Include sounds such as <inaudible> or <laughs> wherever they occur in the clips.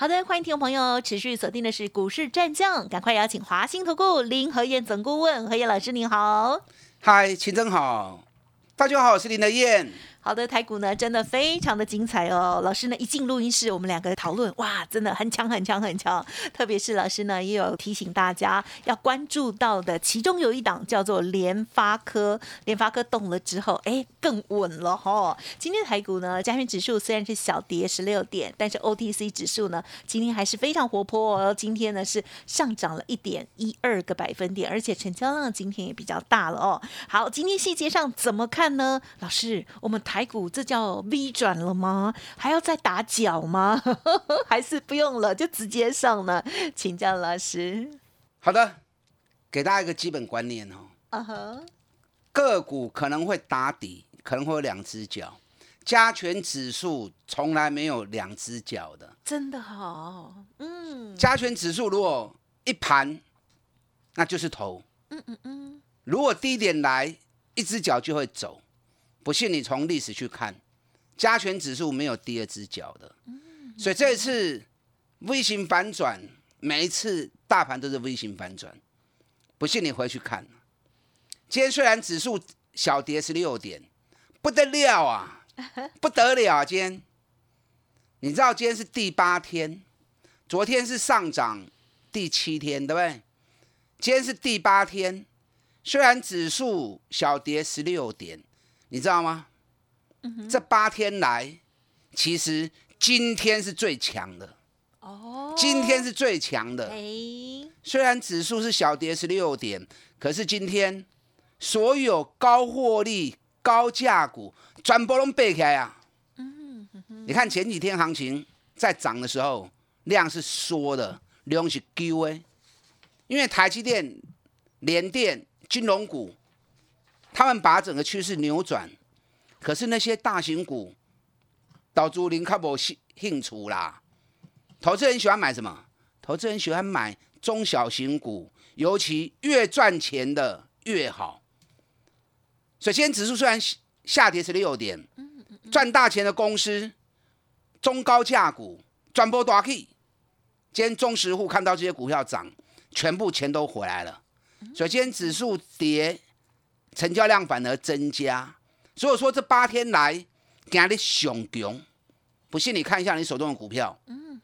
好的，欢迎听众朋友持续锁定的是股市战将，赶快邀请华兴投顾林和燕总顾问何燕老师，您好。嗨，秦总好，大家好，我是林和燕。好的，台股呢真的非常的精彩哦。老师呢一进录音室，我们两个讨论，哇，真的很强很强很强。特别是老师呢也有提醒大家要关注到的，其中有一档叫做联发科，联发科动了之后，哎，更稳了哈。今天台股呢，加权指数虽然是小跌十六点，但是 OTC 指数呢今天还是非常活泼哦。今天呢是上涨了一点一二个百分点，而且成交量今天也比较大了哦。好，今天细节上怎么看呢？老师，我们台台股这叫 V 转了吗？还要再打脚吗？<laughs> 还是不用了，就直接上了？请教老师。好的，给大家一个基本观念哦。啊哈，个股可能会打底，可能会有两只脚。加权指数从来没有两只脚的，真的好。嗯，加权指数如果一盘，那就是头。嗯嗯嗯。如果低点来，一只脚就会走。不信你从历史去看，加权指数没有第二只脚的，所以这一次 V 型反转，每一次大盘都是 V 型反转。不信你回去看，今天虽然指数小跌十六点，不得了啊，不得了啊！今天你知道今天是第八天，昨天是上涨第七天，对不对？今天是第八天，虽然指数小跌十六点。你知道吗？这八天来，其实今天是最强的。哦，今天是最强的。虽然指数是小跌十六点，可是今天所有高获利、高价股全部都背开啊。你看前几天行情在涨的时候，量是缩的，量是丢诶。因为台积电、联电、金融股。他们把整个趋势扭转，可是那些大型股，导致林卡无兴兴趣啦。投资人喜欢买什么？投资人喜欢买中小型股，尤其越赚钱的越好。所以今天指数虽然下跌是六点，赚大钱的公司，中高价股转波大 K。今天中实户看到这些股票涨，全部钱都回来了。所以今天指数跌。成交量反而增加，所以说这八天来今日上强，不信你看一下你手中的股票，嗯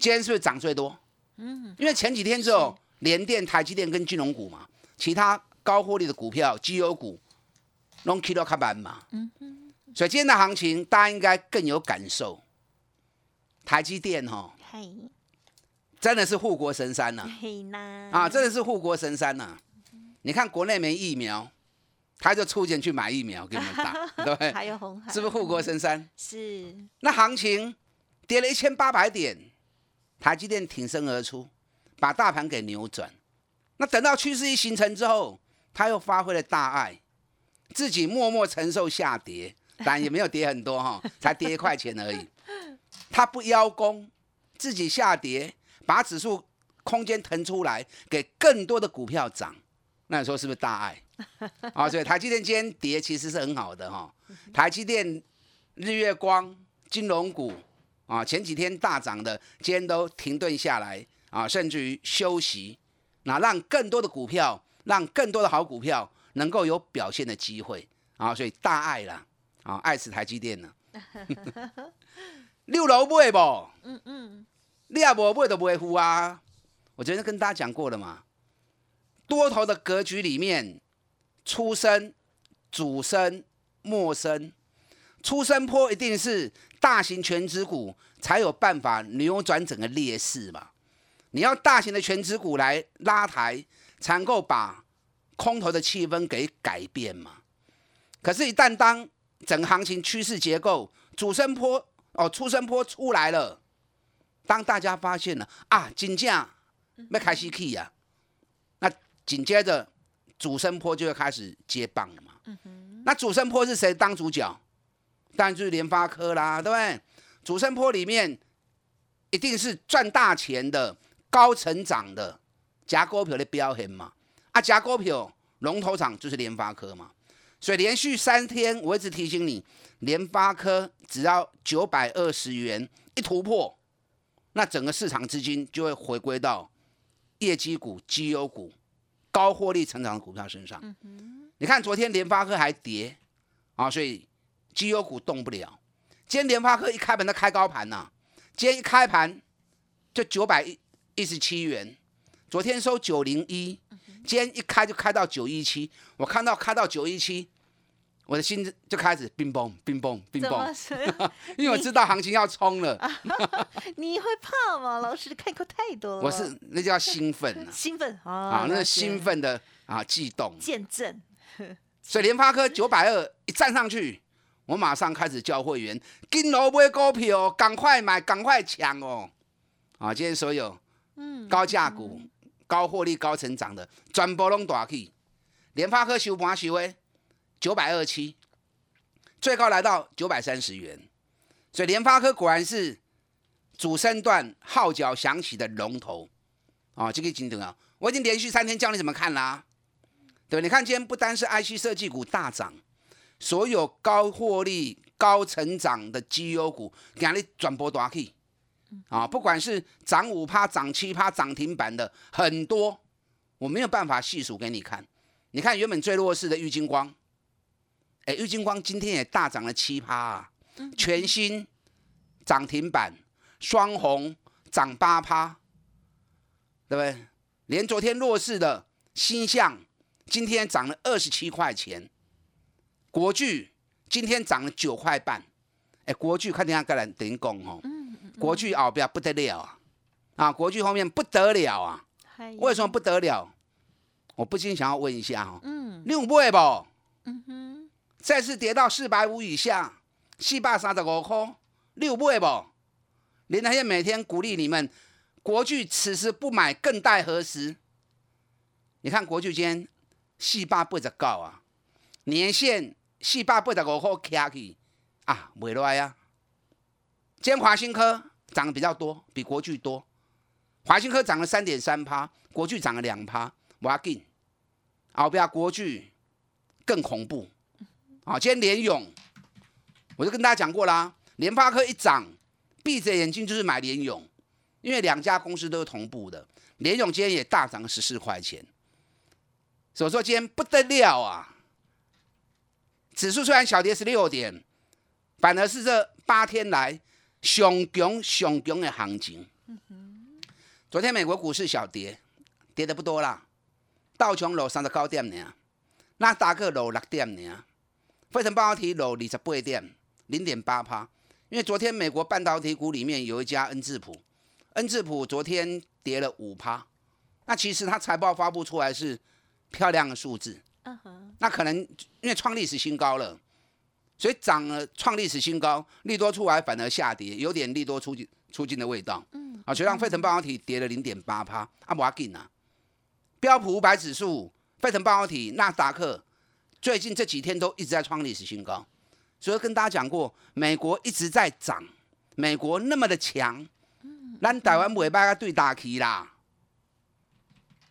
今天是不是涨最多？嗯，因为前几天只有联电、台积电跟金融股嘛，其他高获利的股票、绩优股拢起到卡板嘛，嗯所以今天的行情大家应该更有感受。台积电哈，真的是护国神山呐，啊，真的是护国神山呐，你看国内没疫苗。他就出钱去买疫苗给你们打，<laughs> 对不对？还有红海，是不是护国神山？是。那行情跌了一千八百点，台积电挺身而出，把大盘给扭转。那等到趋势一形成之后，他又发挥了大爱，自己默默承受下跌，但也没有跌很多哈，才跌 <laughs> 一块钱而已。他不邀功，自己下跌，把指数空间腾出来，给更多的股票涨。那你说是不是大爱？<laughs> 啊，所以台积电今天跌其实是很好的哈。台积电、日月光、金融股啊，前几天大涨的，今天都停顿下来啊，甚至于休息，那让更多的股票，让更多的好股票能够有表现的机会啊，所以大爱了啊，爱死台积电了。<laughs> 六楼买不？嗯嗯，你也无买都不会付啊。我昨天跟大家讲过了嘛。多头的格局里面，出生、主升、末升，出生坡一定是大型全指股才有办法扭转整个劣势嘛？你要大型的全指股来拉抬，才能够把空头的气氛给改变嘛？可是，一旦当整个行情趋势结构主升坡哦，出生坡出来了，当大家发现了啊，金价要开始起呀。紧接着，主升坡就会开始接棒了嘛。那主升坡是谁当主角？当然就是联发科啦，对不对？主升坡里面一定是赚大钱的、高成长的夹股票的标很嘛。啊，夹股票龙头厂就是联发科嘛。所以连续三天，我一直提醒你，联发科只要九百二十元一突破，那整个市场资金就会回归到业绩股、绩优股、高获利成长的股票身上。你看昨天联发科还跌啊，所以绩优股动不了。今天联发科一开盘它开高盘呐，今天一开盘就九百一一十七元，昨天收九零一。今天一开就开到九一七，我看到开到九一七，我的心就开始冰崩冰崩冰崩，<laughs> 因为我知道行情要冲了。<laughs> 你会怕吗？老师看过太多了。我是那叫兴奋 <laughs> 兴奋啊，啊，那兴奋的啊，悸动。见证。所以联发科九百二一站上去，我马上开始教会员，跟楼买股票，赶快买，赶快抢哦！啊，今天所有嗯高价股。高获利、高成长的，全部拢大起。联发科收盘收诶九百二七，最高来到九百三十元。所以联发科果然是主升段号角响起的龙头啊！这个金等啊，我已经连续三天教你怎么看啦，对吧？你看今天不单是 IC 设计股大涨，所有高获利、高成长的绩优股，今日全部大起。啊，不管是涨五趴、涨七趴、涨停板的很多，我没有办法细数给你看。你看原本最弱势的玉金光，哎，玉金光今天也大涨了七趴啊，全新涨停板，双红涨八趴，对不对？连昨天弱势的星象，今天涨了二十七块钱，国巨今天涨了九块半，哎，国巨看天下个人等于讲哦。国巨后边不得了啊！啊，国巨后面不得了啊！为什么不得了？我不禁想要问一下哦，嗯，你有买不？嗯哼，再次跌到四百五以下，四百三十五块，你有买不？林台燕每天鼓励你们，国巨此时不买更待何时？你看国巨今天四百八十九啊，年限四百八十五块卡起啊，未来啊！今华新科涨得比较多，比国巨多。华新科涨了三点三趴，国巨涨了两趴。我要进，后边国巨更恐怖。啊，今天联勇，我就跟大家讲过啦，联发科一涨，闭着眼睛就是买联勇，因为两家公司都是同步的。联勇今天也大涨十四块钱，所以说今天不得了啊！指数虽然小跌十六点，反而是这八天来。上强上强的行情。昨天美国股市小跌，跌的不多啦。道琼落三十九点呢，纳达克落六点呢，费城半导体落二十八点，零点八趴。因为昨天美国半导体股里面有一家恩智浦，恩智浦昨天跌了五趴。那其实它财报发布出来是漂亮的数字，那可能因为创历史新高了。所以涨了，创历史新高，利多出来反而下跌，有点利多出进出尽的味道。嗯，啊，所以让费城半导体跌了零点八趴。啊，不要紧啊。标普五百指数、费城半导体、纳斯达克最近这几天都一直在创历史新高。所以跟大家讲过，美国一直在涨，美国那么的强，咱台湾尾巴对打起啦。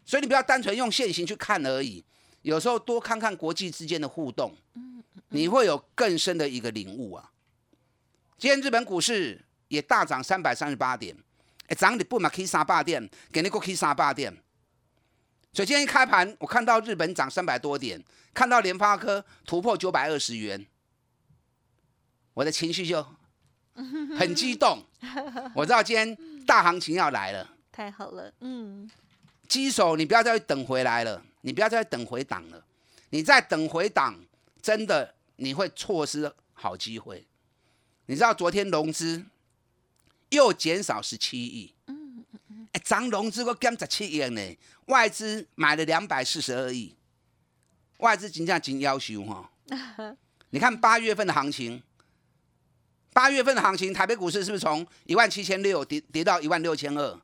所以你不要单纯用现行去看而已，有时候多看看国际之间的互动。你会有更深的一个领悟啊！今天日本股市也大涨三百三十八点，哎，涨你不买 K 三八点，给你个 K 三八点。所以今天一开盘，我看到日本涨三百多点，看到联发科突破九百二十元，我的情绪就 <laughs> 很激动。我知道今天大行情要来了，太好了，嗯，基手你不要再等回来了，你不要再等回档了，你再等回档，真的。你会错失好机会。你知道昨天融资又减少十七亿，涨融资个减十七亿呢，外资买了两百四十二亿，外资金价真要求哈。你看八月份的行情，八月份的行情，台北股市是不是从一万七千六跌跌到一万六千二？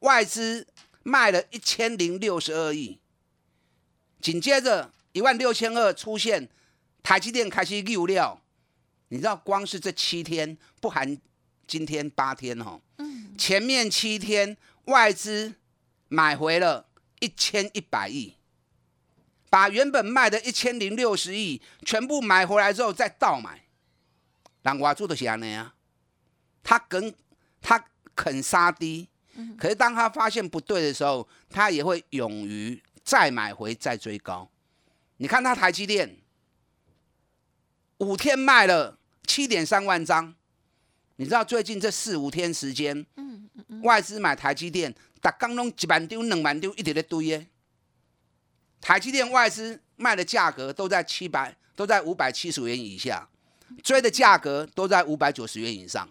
外资卖了一千零六十二亿，紧接着一万六千二出现，台积电开始溜料。你知道，光是这七天，不含今天八天哦，前面七天外资买回了一千一百亿，把原本卖的一千零六十亿全部买回来之后再倒买。让我做的是安尼啊，他肯他肯杀低，可是当他发现不对的时候，他也会勇于再买回再追高。你看他台积电。五天卖了七点三万张，你知道最近这四五天时间，嗯嗯外资买台积电，打刚弄一万丢两万丢一点的堆耶。台积电外资卖的价格都在七百，都在五百七十元以下，追的价格都在五百九十元以上。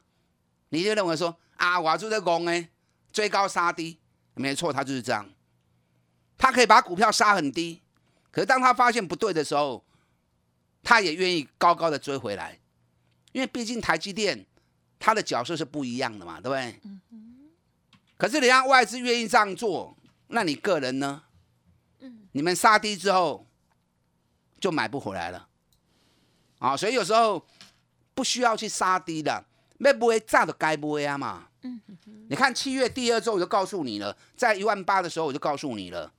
你就认为说啊，我就在讲哎，追高杀低，没错，他就是这样。他可以把股票杀很低，可是当他发现不对的时候，他也愿意高高的追回来，因为毕竟台积电它的角色是不一样的嘛，对不对？可是你家外资愿意这样做，那你个人呢？你们杀低之后就买不回来了，啊！所以有时候不需要去杀低的，没不会炸的该不会啊嘛。你看七月第二周我就告诉你了，在一万八的时候我就告诉你了，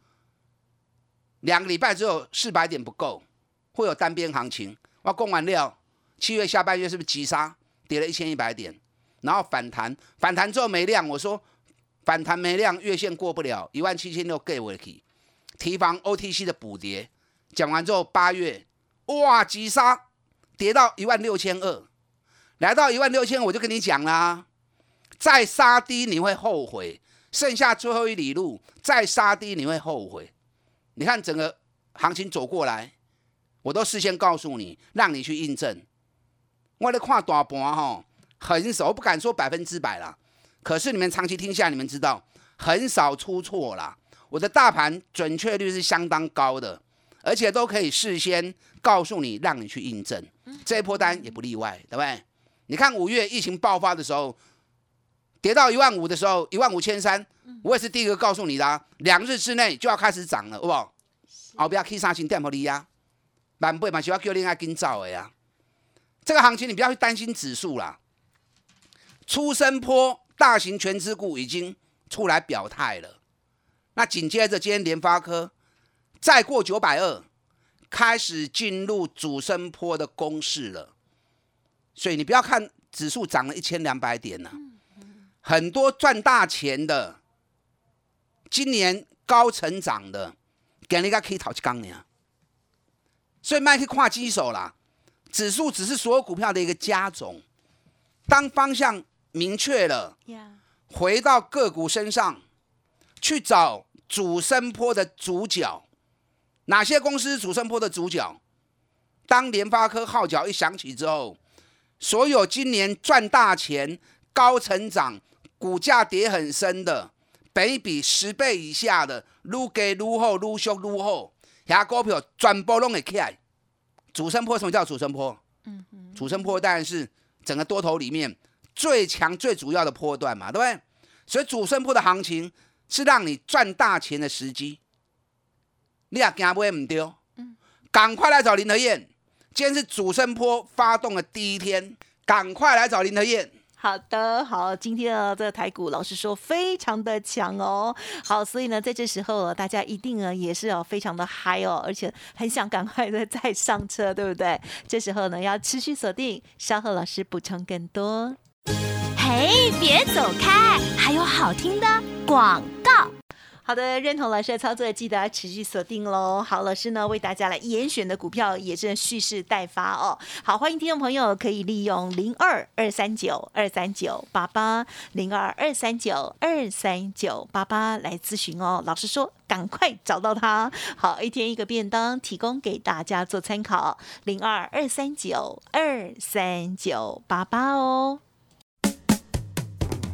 两个礼拜之后四百点不够。会有单边行情，我供完料，七月下半月是不是急杀，跌了一千一百点，然后反弹，反弹之后没量，我说反弹没量，月线过不了一万七千六给回去，提防 OTC 的补跌。讲完之后八月，哇急杀，跌到一万六千二，来到一万六千，我就跟你讲啦，再杀低你会后悔，剩下最后一里路，再杀低你会后悔。你看整个行情走过来。我都事先告诉你，让你去印证。我的看大盘哈，很少，我不敢说百分之百啦。可是你们长期听下，你们知道很少出错啦。我的大盘准确率是相当高的，而且都可以事先告诉你，让你去印证。这一波单也不例外，对不对？你看五月疫情爆发的时候，跌到一万五的时候，一万五千三，我也是第一个告诉你的，两日之内就要开始涨了，好不好？后边 K 三星电摩利亚。万八嘛，喜欢叫另外跟走的呀。这个行情你不要去担心指数啦。出生坡大型全资股已经出来表态了。那紧接着今天联发科再过九百二，开始进入主升坡的攻势了。所以你不要看指数涨了一千两百点呢，很多赚大钱的，今年高成长的，给人家可以讨去杠呢。所以卖去跨基手啦，指数只是所有股票的一个加总。当方向明确了，回到个股身上去找主升坡的主角，哪些公司主升坡的主角？当联发科号角一响起之后，所有今年赚大钱、高成长、股价跌很深的，北比十倍以下的，撸给撸后撸修撸后。遐股票全部拢会起来，主升坡什么叫主升坡？嗯嗯，主升坡当然是整个多头里面最强最主要的波段嘛，对不对？所以主升坡的行情是让你赚大钱的时机。你也惊买唔丢？嗯，赶快来找林德燕，今天是主升坡发动的第一天，赶快来找林德燕。好的，好，今天呢这个台股，老师说非常的强哦。好，所以呢，在这时候，大家一定呢也是哦非常的嗨哦，而且很想赶快的再上车，对不对？这时候呢，要持续锁定，稍后老师补充更多。嘿，别走开，还有好听的广告。好的，认同老师的操作，记得持续锁定喽。好，老师呢为大家来严选的股票也正蓄势待发哦。好，欢迎听众朋友可以利用零二二三九二三九八八零二二三九二三九八八来咨询哦。老师说，赶快找到他。好，一天一个便当，提供给大家做参考。零二二三九二三九八八哦。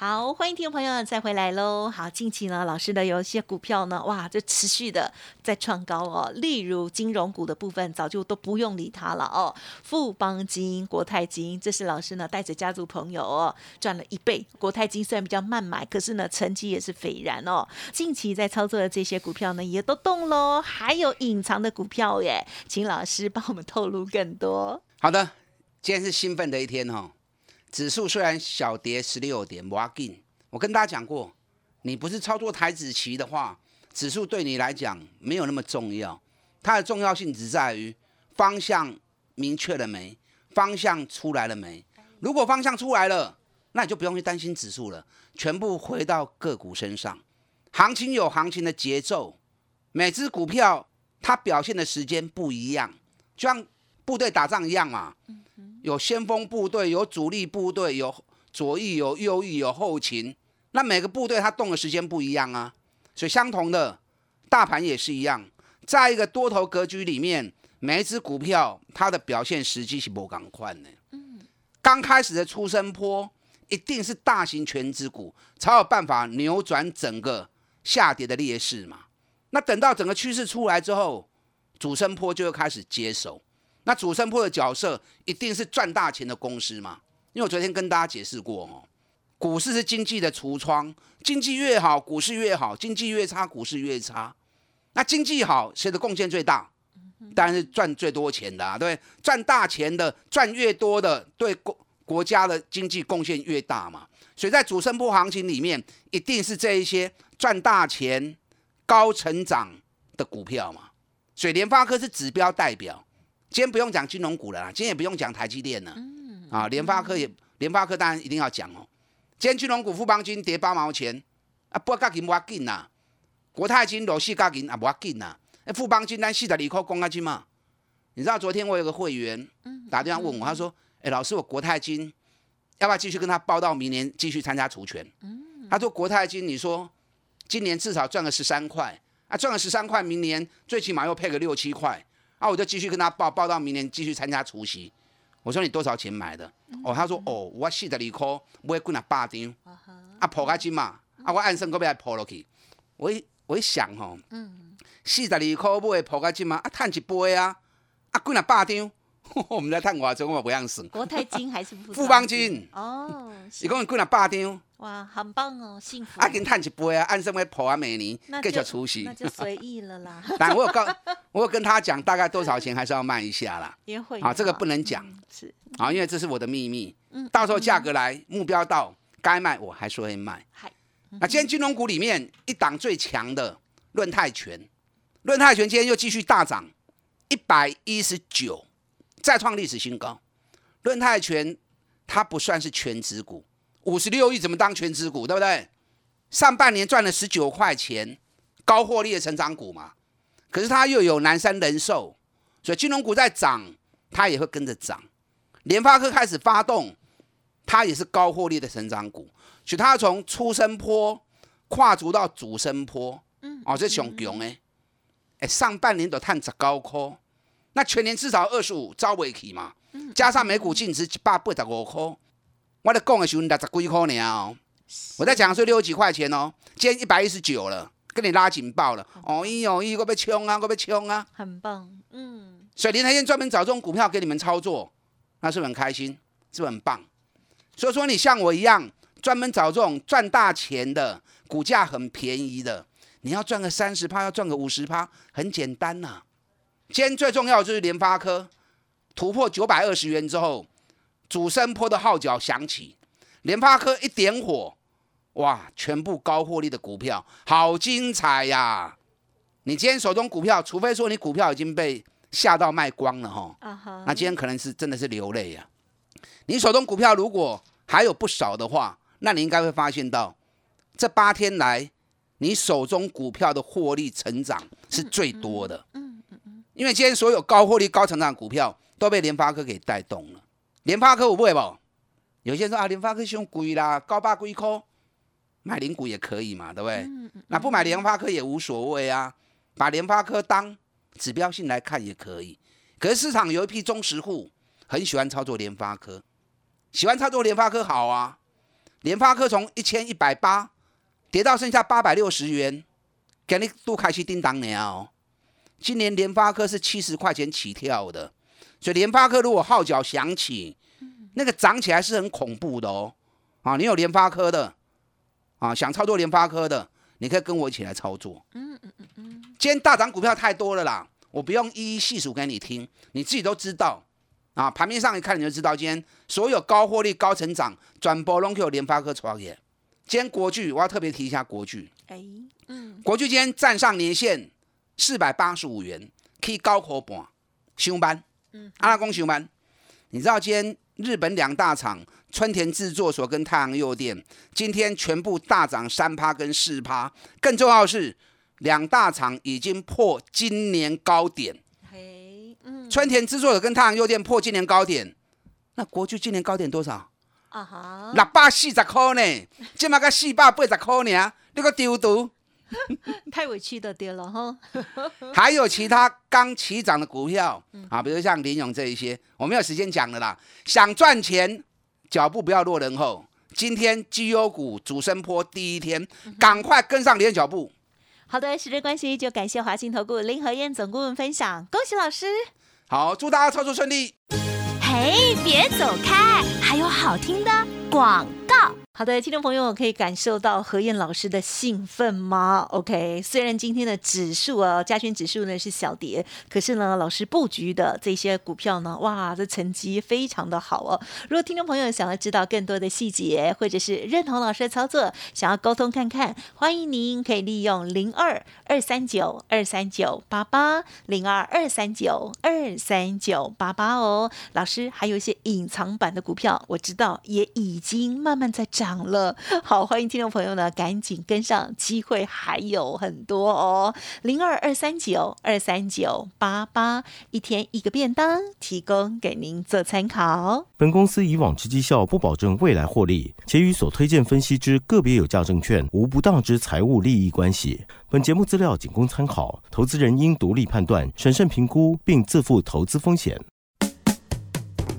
好，欢迎听众朋友再回来喽。好，近期呢，老师的有一些股票呢，哇，就持续的在创高哦。例如金融股的部分，早就都不用理它了哦。富邦金、国泰金，这是老师呢带着家族朋友哦赚了一倍。国泰金虽然比较慢买，可是呢成绩也是斐然哦。近期在操作的这些股票呢，也都动喽。还有隐藏的股票耶，请老师帮我们透露更多。好的，今天是兴奋的一天哈、指数虽然小跌十六点，不要紧。我跟大家讲过，你不是操作台子期的话，指数对你来讲没有那么重要。它的重要性只在于方向明确了没，方向出来了没。如果方向出来了，那你就不用去担心指数了，全部回到个股身上。行情有行情的节奏，每只股票它表现的时间不一样，就像部队打仗一样嘛。有先锋部队，有主力部队，有左翼，有右翼，有后勤。那每个部队它动的时间不一样啊，所以相同的，大盘也是一样，在一个多头格局里面，每一只股票它的表现时机是不赶快的。刚开始的出生坡一定是大型全指股才有办法扭转整个下跌的劣势嘛。那等到整个趋势出来之后，主升坡就会开始接手。那主升坡的角色一定是赚大钱的公司嘛？因为我昨天跟大家解释过哦，股市是经济的橱窗，经济越好，股市越好；经济越差，股市越差。那经济好，谁的贡献最大？当然是赚最多钱的啊，对不对？赚大钱的，赚越多的，对国国家的经济贡献越大嘛。所以在主升波行情里面，一定是这一些赚大钱、高成长的股票嘛。所以联发科是指标代表。今天不用讲金融股了啦，今天也不用讲台积电了。啊，联发科也，联发科当然一定要讲哦。今天金融股富邦金跌八毛钱，啊，不要紧，不要紧呐。国泰金落四角银啊，不要紧呐。那富邦金单四十二块公啊金嘛。你知道昨天我有个会员打电话问我，他说：“哎，老师，我国泰金要不要继续跟他报到明年继续参加除权？”他说：“国泰金，你说今年至少赚个十三块啊，赚个十三块，明年最起码又配个六七块。”啊，我就继续跟他报，报到明年继续参加除夕。我说你多少钱买的？哦，他说哦，我四十二块买几啊八张，啊破个金嘛，啊我按算个要破落去。我一我一想吼，四十二块买破个金嘛，啊赚一杯啊，啊几啊八张，<laughs> 我们在赚偌少，我不样省。国泰金还是富富邦金哦，是一共几啊百张，哇，很棒哦，幸福。啊，跟探一杯啊，按升要破啊每年那继续就除夕那。就随意了啦，<laughs> 但我有告，我有跟他讲大概多少钱，还是要卖一下啦。也会啊，这个不能讲。嗯是啊，因为这是我的秘密。嗯到时候价格来，目标到，该卖我还是会卖。嗨，那今天金融股里面一档最强的论泰拳，论泰拳今天又继续大涨，一百一十九，再创历史新高。润泰拳它不算是全指股，五十六亿怎么当全值股，对不对？上半年赚了十九块钱，高获利的成长股嘛。可是它又有南山人寿，所以金融股在涨，它也会跟着涨。联发科开始发动，它也是高获利的成长股，所以它从出生坡跨足到主升坡，嗯，哦，这上强诶，哎，上半年都探十高块，那全年至少二十五招尾起嘛，加上每股净值一百八十五块，我在讲的时候六十几块呢哦，我在讲的时候六十几块钱哦，今天一百一十九了，跟你拉警报了，哦。咦哦咦，我被冲啊，我被冲啊，很棒，嗯，所以林台燕专门找这种股票给你们操作，那是不是很开心？是不是很棒？所以说你像我一样，专门找这种赚大钱的，股价很便宜的，你要赚个三十趴，要赚个五十趴，很简单呐、今天最重要的就是联发科突破九百二十元之后，主升坡的号角响起，联发科一点火，哇，全部高获利的股票，好精彩呀！你今天手中股票，除非说你股票已经被吓到卖光了哈，那今天可能是真的是流泪呀、你手中股票如果还有不少的话，那你应该会发现到，这八天来你手中股票的获利成长是最多的。嗯嗯嗯。因为今天所有高获利、高成长的股票都被联发科给带动了。联发科我不会不？有些人说啊，联发科凶贵啦，高八贵科，买零股也可以嘛，对不对？那不买联发科也无所谓啊，把联发科当指标性来看也可以。可是市场有一批忠实户很喜欢操作联发科，喜欢操作联发科好啊。联发科从一千一百八跌到剩下八百六十元，给你都开始叮当了哦。今年联发科是七十块钱起跳的，所以联发科如果号角响起，那个涨起来是很恐怖的哦。啊，你有联发科的啊，想操作联发科的，你可以跟我一起来操作。嗯嗯嗯嗯。今天大涨股票太多了啦，我不用一一细数给你听，你自己都知道。啊，盘面上一看你就知道，今天所有高获利、高成长转播拢有联发科创业。今天国巨，我要特别提一下国巨。哎，嗯，国巨今天站上年线四百八十五元，可以高口半上班。嗯，阿拉公上班。你知道今天日本两大厂春田制作所跟太阳诱电今天全部大涨三趴跟四趴，更重要的是两大厂已经破今年高点。嘿，嗯，春田制作所跟太阳诱电破今年高点，那国巨今年高点多少？啊哈，六百四十块呢，今麦个四百八十块呢，你个丢毒。<laughs> 太委屈的跌了哈。<laughs> 还有其他刚起涨的股票啊，比如像林勇这一些，我没有时间讲了啦。想赚钱，脚步不要落人后。今天绩优股主升坡第一天，赶快跟上连脚步。好的，时间关系，就感谢华信投顾林和燕总顾问分享，恭喜老师。好，祝大家操作顺利。嘿，别走开，还有好听的广告。好的，听众朋友可以感受到何燕老师的兴奋吗？OK，虽然今天的指数啊，加权指数呢是小跌，可是呢，老师布局的这些股票呢，哇，这成绩非常的好哦。如果听众朋友想要知道更多的细节，或者是认同老师的操作，想要沟通看看，欢迎您可以利用零二二三九二三九八八零二二三九二三九八八哦。老师还有一些隐藏版的股票，我知道也已经慢慢在涨涨了。好，欢迎听众朋友呢，赶紧跟上，机会还有很多哦。零二二三九二三九八八，一天一个便当，提供给您做参考。本公司以往之绩效不保证未来获利，且与所推荐分析之个别有价证券无不当之财务利益关系。本节目资料仅供参考，投资人应独立判断、审慎评估，并自负投资风险。